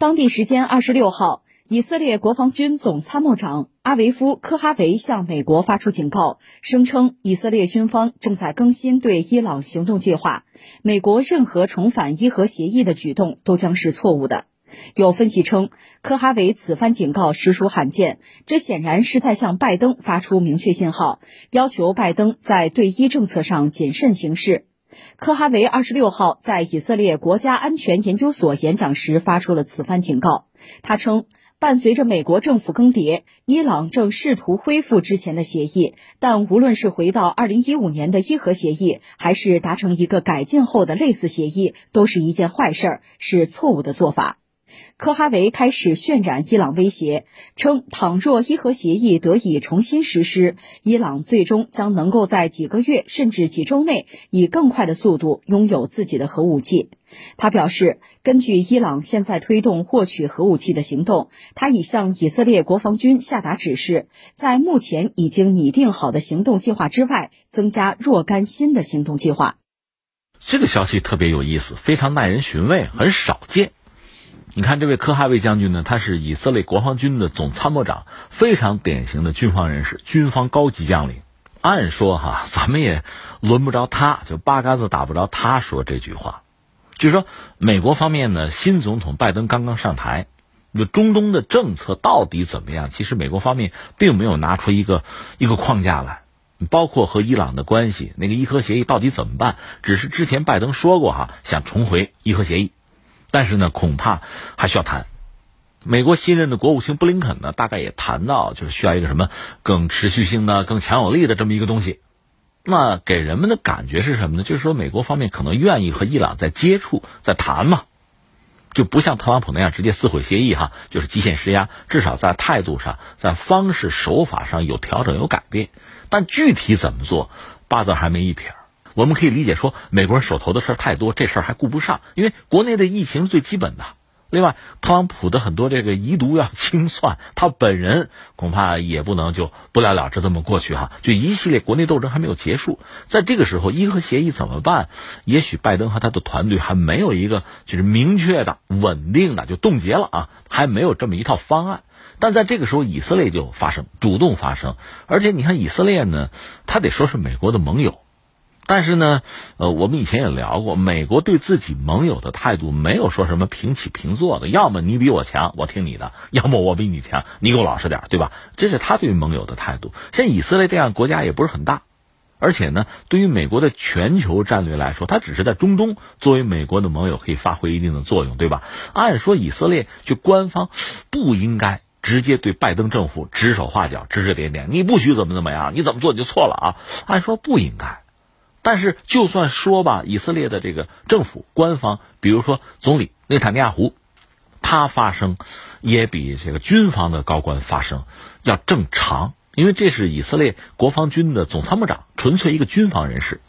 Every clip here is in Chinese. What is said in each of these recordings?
当地时间二十六号，以色列国防军总参谋长阿维夫·科哈维向美国发出警告，声称以色列军方正在更新对伊朗行动计划，美国任何重返伊核协议的举动都将是错误的。有分析称，科哈维此番警告实属罕见，这显然是在向拜登发出明确信号，要求拜登在对伊政策上谨慎行事。科哈维二十六号在以色列国家安全研究所演讲时发出了此番警告。他称，伴随着美国政府更迭，伊朗正试图恢复之前的协议，但无论是回到二零一五年的伊核协议，还是达成一个改进后的类似协议，都是一件坏事儿，是错误的做法。科哈维开始渲染伊朗威胁，称倘若伊核协议得以重新实施，伊朗最终将能够在几个月甚至几周内以更快的速度拥有自己的核武器。他表示，根据伊朗现在推动获取核武器的行动，他已向以色列国防军下达指示，在目前已经拟定好的行动计划之外，增加若干新的行动计划。这个消息特别有意思，非常耐人寻味，很少见。你看，这位科哈维将军呢，他是以色列国防军的总参谋长，非常典型的军方人士，军方高级将领。按说哈，咱们也轮不着他，就八竿子打不着他说这句话。就是说，美国方面呢，新总统拜登刚刚上台，那中东的政策到底怎么样？其实美国方面并没有拿出一个一个框架来，包括和伊朗的关系，那个伊核协议到底怎么办？只是之前拜登说过哈，想重回伊核协议。但是呢，恐怕还需要谈。美国新任的国务卿布林肯呢，大概也谈到，就是需要一个什么更持续性的、更强有力的这么一个东西。那给人们的感觉是什么呢？就是说，美国方面可能愿意和伊朗在接触、在谈嘛，就不像特朗普那样直接撕毁协议哈，就是极限施压。至少在态度上、在方式手法上有调整、有改变。但具体怎么做，八字还没一撇。我们可以理解说，美国人手头的事儿太多，这事儿还顾不上，因为国内的疫情是最基本的。另外，特朗普的很多这个遗毒要清算，他本人恐怕也不能就不了了之这么过去哈。就一系列国内斗争还没有结束，在这个时候，伊核协议怎么办？也许拜登和他的团队还没有一个就是明确的、稳定的就冻结了啊，还没有这么一套方案。但在这个时候，以色列就发生，主动发生，而且你看以色列呢，他得说是美国的盟友。但是呢，呃，我们以前也聊过，美国对自己盟友的态度没有说什么平起平坐的，要么你比我强，我听你的；要么我比你强，你给我老实点，对吧？这是他对于盟友的态度。像以色列这样国家也不是很大，而且呢，对于美国的全球战略来说，它只是在中东作为美国的盟友可以发挥一定的作用，对吧？按说以色列就官方不应该直接对拜登政府指手画脚、指指点点，你不许怎么怎么样，你怎么做你就错了啊！按说不应该。但是，就算说吧，以色列的这个政府官方，比如说总理内塔尼亚胡，他发声也比这个军方的高官发声要正常，因为这是以色列国防军的总参谋长，纯粹一个军方人士。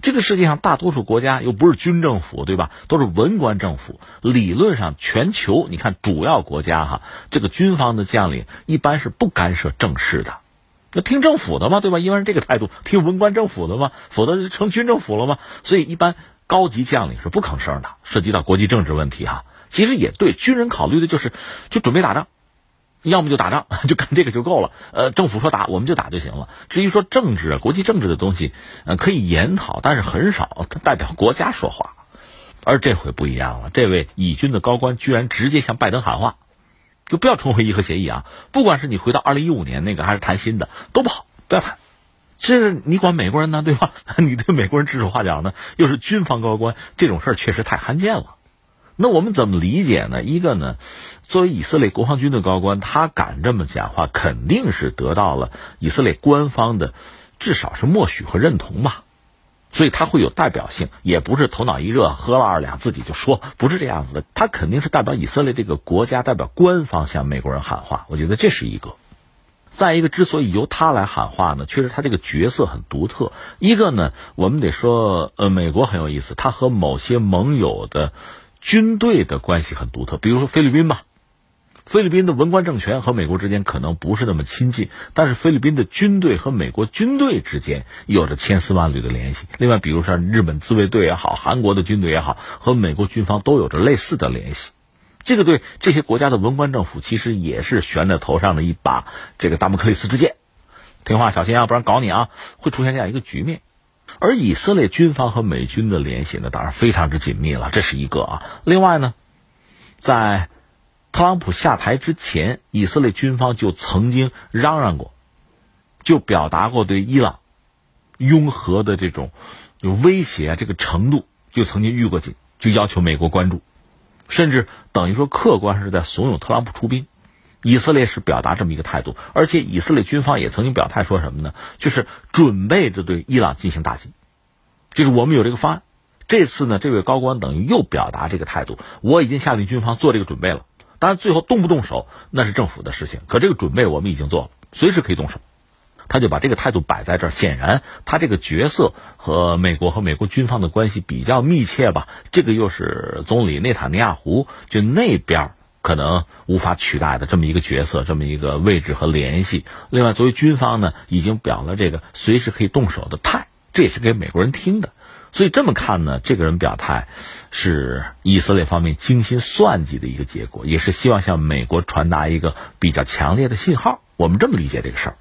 这个世界上大多数国家又不是军政府，对吧？都是文官政府。理论上，全球你看主要国家哈，这个军方的将领一般是不干涉政事的。那听政府的嘛，对吧？一般是这个态度，听文官政府的嘛，否则就成军政府了嘛？所以一般高级将领是不吭声的。涉及到国际政治问题哈，其实也对，军人考虑的就是就准备打仗，要么就打仗，就干这个就够了。呃，政府说打，我们就打就行了。至于说政治啊、国际政治的东西，呃，可以研讨，但是很少代表国家说话。而这回不一样了，这位以军的高官居然直接向拜登喊话。就不要重回伊核协议啊！不管是你回到二零一五年那个，还是谈新的，都不好，不要谈。这你管美国人呢，对吧？你对美国人指手画脚呢？又是军方高官，这种事儿确实太罕见了。那我们怎么理解呢？一个呢，作为以色列国防军的高官，他敢这么讲话，肯定是得到了以色列官方的至少是默许和认同吧。所以他会有代表性，也不是头脑一热喝了二两自己就说，不是这样子的。他肯定是代表以色列这个国家，代表官方向美国人喊话。我觉得这是一个。再一个，之所以由他来喊话呢，确实他这个角色很独特。一个呢，我们得说，呃，美国很有意思，他和某些盟友的军队的关系很独特，比如说菲律宾吧。菲律宾的文官政权和美国之间可能不是那么亲近，但是菲律宾的军队和美国军队之间有着千丝万缕的联系。另外，比如说日本自卫队也好，韩国的军队也好，和美国军方都有着类似的联系。这个对这些国家的文官政府其实也是悬在头上的一把这个达摩克利斯之剑。听话，小心啊，不然搞你啊！会出现这样一个局面。而以色列军方和美军的联系呢，当然非常之紧密了，这是一个啊。另外呢，在特朗普下台之前，以色列军方就曾经嚷嚷过，就表达过对伊朗拥核的这种威胁这个程度，就曾经预过警，就要求美国关注。甚至等于说，客观是在怂恿特朗普出兵。以色列是表达这么一个态度，而且以色列军方也曾经表态说什么呢？就是准备着对伊朗进行打击，就是我们有这个方案。这次呢，这位高官等于又表达这个态度，我已经下令军方做这个准备了。当然，最后动不动手那是政府的事情，可这个准备我们已经做了，随时可以动手。他就把这个态度摆在这儿，显然他这个角色和美国和美国军方的关系比较密切吧。这个又是总理内塔尼亚胡就那边可能无法取代的这么一个角色，这么一个位置和联系。另外，作为军方呢，已经表了这个随时可以动手的态，这也是给美国人听的。所以这么看呢，这个人表态是以色列方面精心算计的一个结果，也是希望向美国传达一个比较强烈的信号。我们这么理解这个事儿。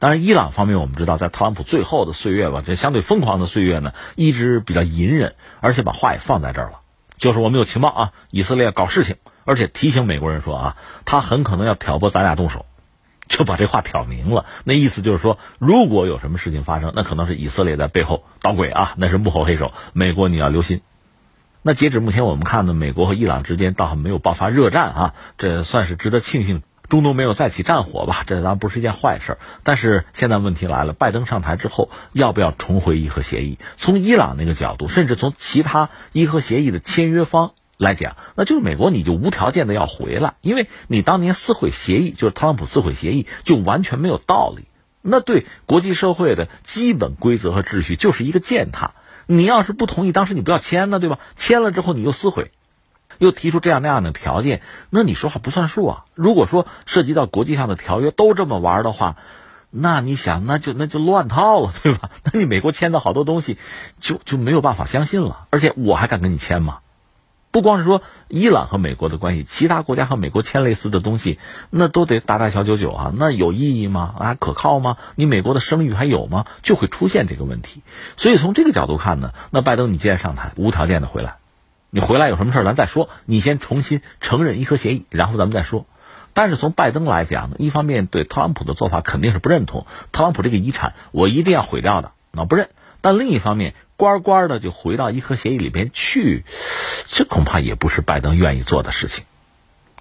当然，伊朗方面我们知道，在特朗普最后的岁月吧，这相对疯狂的岁月呢，一直比较隐忍，而且把话也放在这儿了，就是我们有情报啊，以色列搞事情，而且提醒美国人说啊，他很可能要挑拨咱俩动手，就把这话挑明了。那意思就是说，如果有什么事情发生，那可能是以色列在背后捣鬼啊，那是幕后黑手，美国你要留心。那截止目前我们看呢，美国和伊朗之间倒还没有爆发热战啊，这算是值得庆幸。中东没有再起战火吧？这当然不是一件坏事。但是现在问题来了，拜登上台之后要不要重回伊核协议？从伊朗那个角度，甚至从其他伊核协议的签约方来讲，那就是美国你就无条件的要回来，因为你当年撕毁协议，就是特朗普撕毁协议，就完全没有道理。那对国际社会的基本规则和秩序就是一个践踏。你要是不同意，当时你不要签呢，对吧？签了之后你又撕毁。又提出这样那样的条件，那你说话不算数啊！如果说涉及到国际上的条约都这么玩的话，那你想，那就那就乱套了，对吧？那你美国签的好多东西，就就没有办法相信了。而且我还敢跟你签吗？不光是说伊朗和美国的关系，其他国家和美国签类似的东西，那都得大大小九九啊，那有意义吗？啊，可靠吗？你美国的声誉还有吗？就会出现这个问题。所以从这个角度看呢，那拜登你既然上台，无条件的回来。你回来有什么事儿咱再说。你先重新承认伊核协议，然后咱们再说。但是从拜登来讲呢，一方面对特朗普的做法肯定是不认同，特朗普这个遗产我一定要毁掉的，那不认。但另一方面，乖乖的就回到伊核协议里边去，这恐怕也不是拜登愿意做的事情。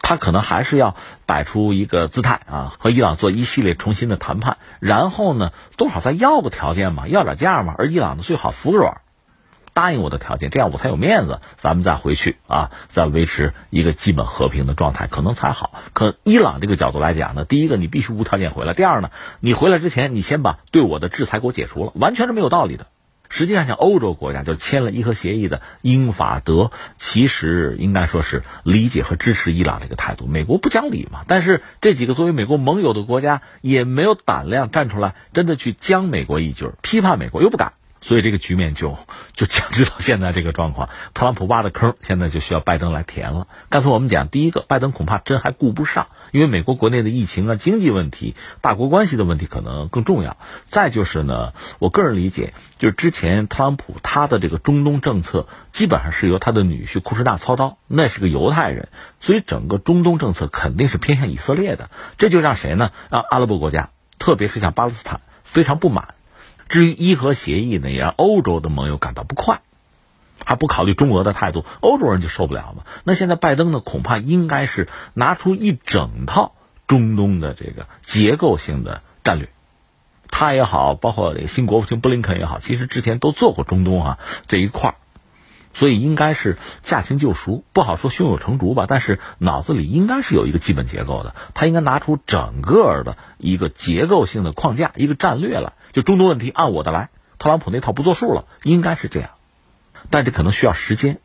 他可能还是要摆出一个姿态啊，和伊朗做一系列重新的谈判，然后呢，多少再要个条件嘛，要点价嘛，而伊朗呢，最好服个软。答应我的条件，这样我才有面子，咱们再回去啊，再维持一个基本和平的状态，可能才好。可伊朗这个角度来讲呢，第一个你必须无条件回来，第二呢，你回来之前你先把对我的制裁给我解除了，完全是没有道理的。实际上，像欧洲国家就签了伊核协议的英法德，其实应该说是理解和支持伊朗这个态度。美国不讲理嘛，但是这几个作为美国盟友的国家也没有胆量站出来，真的去将美国一军，批判美国又不敢。所以这个局面就就僵持到现在这个状况，特朗普挖的坑现在就需要拜登来填了。刚才我们讲，第一个，拜登恐怕真还顾不上，因为美国国内的疫情啊、经济问题、大国关系的问题可能更重要。再就是呢，我个人理解，就是之前特朗普他的这个中东政策基本上是由他的女婿库什纳操刀，那是个犹太人，所以整个中东政策肯定是偏向以色列的，这就让谁呢？让阿拉伯国家，特别是像巴勒斯坦非常不满。至于伊核协议呢，也让欧洲的盟友感到不快，还不考虑中俄的态度，欧洲人就受不了嘛。那现在拜登呢，恐怕应该是拿出一整套中东的这个结构性的战略，他也好，包括新国务卿布林肯也好，其实之前都做过中东啊这一块儿，所以应该是驾轻就熟，不好说胸有成竹吧，但是脑子里应该是有一个基本结构的，他应该拿出整个的一个结构性的框架，一个战略来。就中东问题按我的来，特朗普那套不作数了，应该是这样，但这可能需要时间。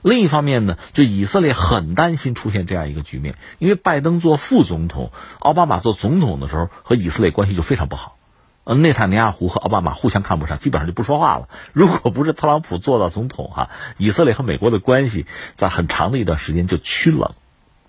另一方面呢，就以色列很担心出现这样一个局面，因为拜登做副总统，奥巴马做总统的时候和以色列关系就非常不好，呃，内塔尼亚胡和奥巴马互相看不上，基本上就不说话了。如果不是特朗普做到总统哈，以色列和美国的关系在很长的一段时间就趋冷，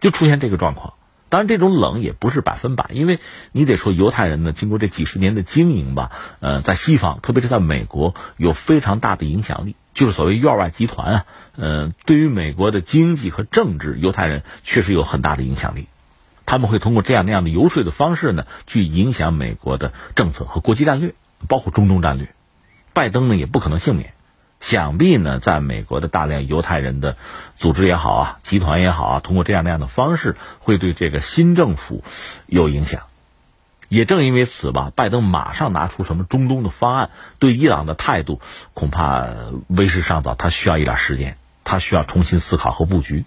就出现这个状况。当然，这种冷也不是百分百，因为你得说犹太人呢，经过这几十年的经营吧，呃，在西方，特别是在美国，有非常大的影响力，就是所谓院外集团啊，呃，对于美国的经济和政治，犹太人确实有很大的影响力。他们会通过这样那样的游说的方式呢，去影响美国的政策和国际战略，包括中东战略。拜登呢，也不可能幸免。想必呢，在美国的大量犹太人的组织也好啊，集团也好啊，通过这样那样的方式，会对这个新政府有影响。也正因为此吧，拜登马上拿出什么中东的方案，对伊朗的态度恐怕为时尚早，他需要一点时间，他需要重新思考和布局。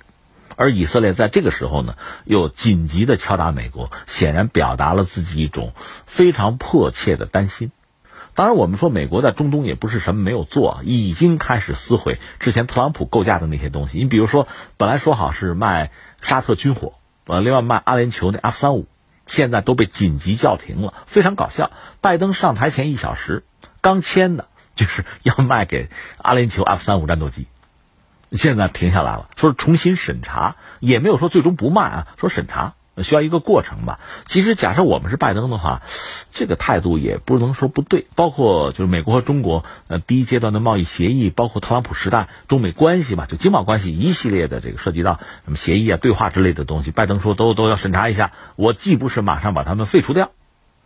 而以色列在这个时候呢，又紧急的敲打美国，显然表达了自己一种非常迫切的担心。当然，我们说美国在中东也不是什么没有做，已经开始撕毁之前特朗普构架的那些东西。你比如说，本来说好是卖沙特军火，呃，另外卖阿联酋那 F 三五，现在都被紧急叫停了。非常搞笑，拜登上台前一小时刚签的，就是要卖给阿联酋 F 三五战斗机，现在停下来了，说重新审查，也没有说最终不卖啊，说审查。需要一个过程吧。其实，假设我们是拜登的话，这个态度也不能说不对。包括就是美国和中国呃第一阶段的贸易协议，包括特朗普时代中美关系吧，就经贸关系一系列的这个涉及到什么协议啊、对话之类的东西，拜登说都都要审查一下。我既不是马上把他们废除掉，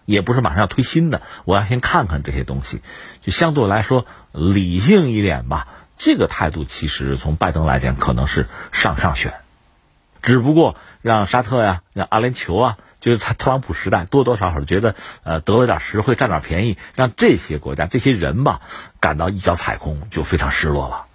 也不是马上要推新的，我要先看看这些东西，就相对来说理性一点吧。这个态度其实从拜登来讲可能是上上选，只不过。让沙特呀，让阿联酋啊，就是他特朗普时代多多少少觉得，呃，得了点实惠，占点便宜，让这些国家、这些人吧，感到一脚踩空，就非常失落了。